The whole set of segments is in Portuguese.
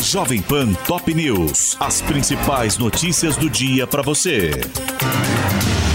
Jovem Pan Top News. As principais notícias do dia para você.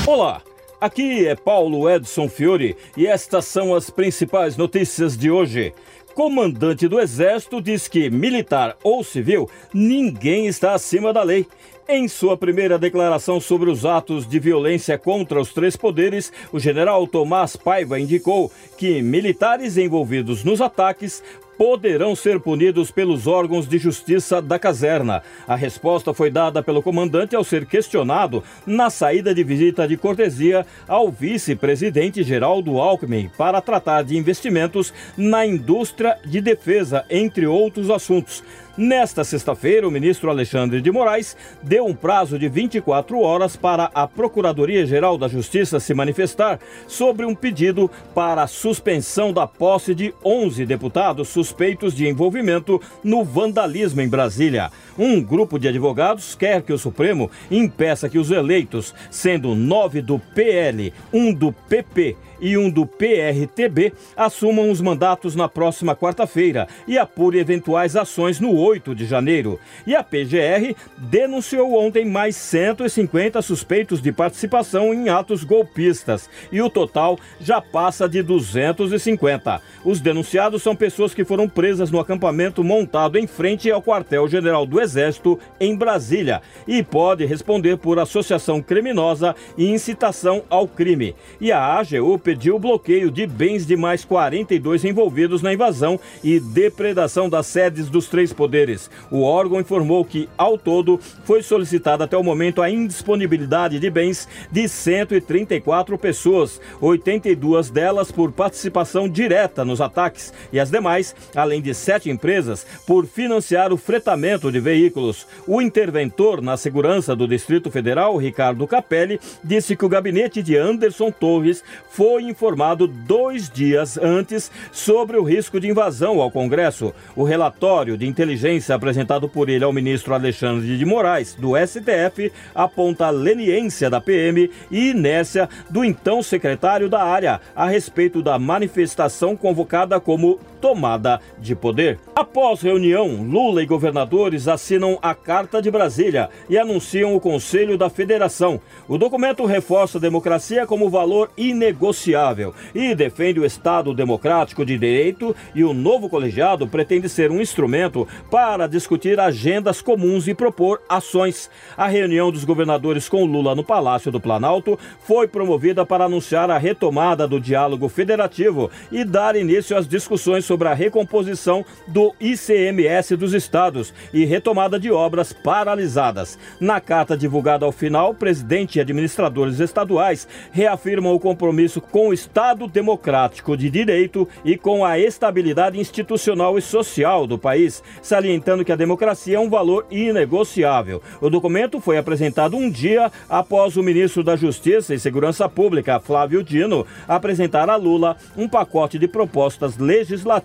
Olá, aqui é Paulo Edson Fiore e estas são as principais notícias de hoje. Comandante do Exército diz que, militar ou civil, ninguém está acima da lei. Em sua primeira declaração sobre os atos de violência contra os três poderes, o general Tomás Paiva indicou que militares envolvidos nos ataques poderão ser punidos pelos órgãos de justiça da caserna. A resposta foi dada pelo comandante ao ser questionado na saída de visita de cortesia ao vice-presidente Geraldo Alckmin para tratar de investimentos na indústria de defesa, entre outros assuntos. Nesta sexta-feira, o ministro Alexandre de Moraes deu um prazo de 24 horas para a Procuradoria-Geral da Justiça se manifestar sobre um pedido para a suspensão da posse de 11 deputados suspeitos de envolvimento no vandalismo em Brasília. Um grupo de advogados quer que o Supremo impeça que os eleitos, sendo nove do PL, um do PP e um do PRTB assumam os mandatos na próxima quarta-feira e apure eventuais ações no 8 de janeiro. E a PGR denunciou ontem mais 150 suspeitos de participação em atos golpistas e o total já passa de 250. Os denunciados são pessoas que foram presas no acampamento montado em frente ao quartel-general do Exército em Brasília e pode responder por associação criminosa e incitação ao crime. E a AGU pediu o bloqueio de bens de mais 42 envolvidos na invasão e depredação das sedes dos três poderes. O órgão informou que, ao todo, foi solicitada até o momento a indisponibilidade de bens de 134 pessoas, 82 delas por participação direta nos ataques e as demais, além de sete empresas, por financiar o fretamento de veículos. O interventor na segurança do Distrito Federal, Ricardo Capelli, disse que o gabinete de Anderson Torres foi foi informado dois dias antes sobre o risco de invasão ao Congresso. O relatório de inteligência apresentado por ele ao ministro Alexandre de Moraes, do STF, aponta a leniência da PM e inércia do então secretário da área a respeito da manifestação convocada como tomada de poder. Após reunião, Lula e governadores assinam a Carta de Brasília e anunciam o Conselho da Federação. O documento reforça a democracia como valor inegociável e defende o Estado democrático de direito e o novo colegiado pretende ser um instrumento para discutir agendas comuns e propor ações. A reunião dos governadores com Lula no Palácio do Planalto foi promovida para anunciar a retomada do diálogo federativo e dar início às discussões sobre a recomposição do ICMS dos estados e retomada de obras paralisadas. Na carta divulgada ao final, presidente e administradores estaduais reafirmam o compromisso com o Estado democrático de direito e com a estabilidade institucional e social do país, salientando que a democracia é um valor inegociável. O documento foi apresentado um dia após o ministro da Justiça e Segurança Pública, Flávio Dino, apresentar a Lula um pacote de propostas legislativas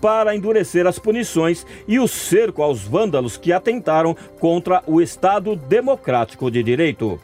para endurecer as punições e o cerco aos vândalos que atentaram contra o Estado Democrático de Direito.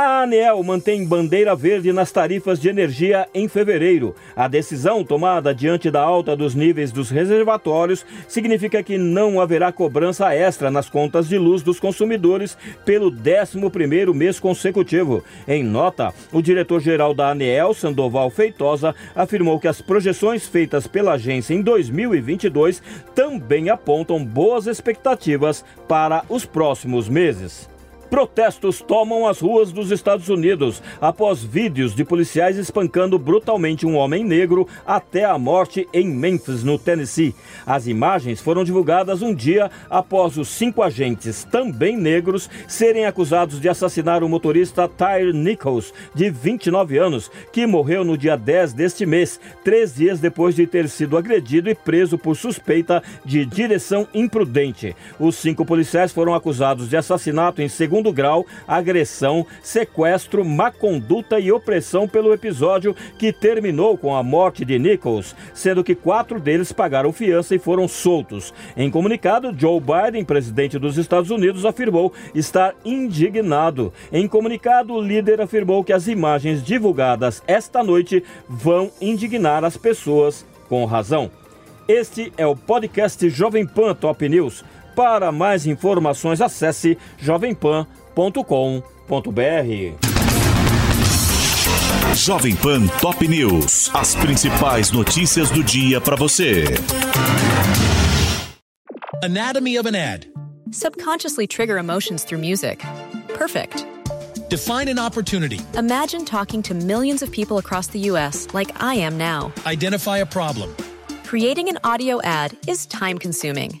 A ANEEL mantém bandeira verde nas tarifas de energia em fevereiro. A decisão tomada diante da alta dos níveis dos reservatórios significa que não haverá cobrança extra nas contas de luz dos consumidores pelo 11º mês consecutivo. Em nota, o diretor-geral da ANEEL, Sandoval Feitosa, afirmou que as projeções feitas pela agência em 2022 também apontam boas expectativas para os próximos meses. Protestos tomam as ruas dos Estados Unidos após vídeos de policiais espancando brutalmente um homem negro até a morte em Memphis, no Tennessee. As imagens foram divulgadas um dia após os cinco agentes, também negros, serem acusados de assassinar o motorista Tyre Nichols, de 29 anos, que morreu no dia 10 deste mês, três dias depois de ter sido agredido e preso por suspeita de direção imprudente. Os cinco policiais foram acusados de assassinato em segundo segundo grau, agressão, sequestro, má conduta e opressão pelo episódio que terminou com a morte de Nichols, sendo que quatro deles pagaram fiança e foram soltos. Em comunicado, Joe Biden, presidente dos Estados Unidos, afirmou estar indignado. Em comunicado, o líder afirmou que as imagens divulgadas esta noite vão indignar as pessoas com razão. Este é o podcast Jovem Pan Top News. Para mais informações, acesse jovempan.com.br. Jovem Pan Top News. As principais notícias do dia para você. Anatomy of an ad. Subconsciously trigger emotions through music. Perfect. Define an opportunity. Imagine talking to millions of people across the U.S. like I am now. Identify a problem. Creating an audio ad is time consuming.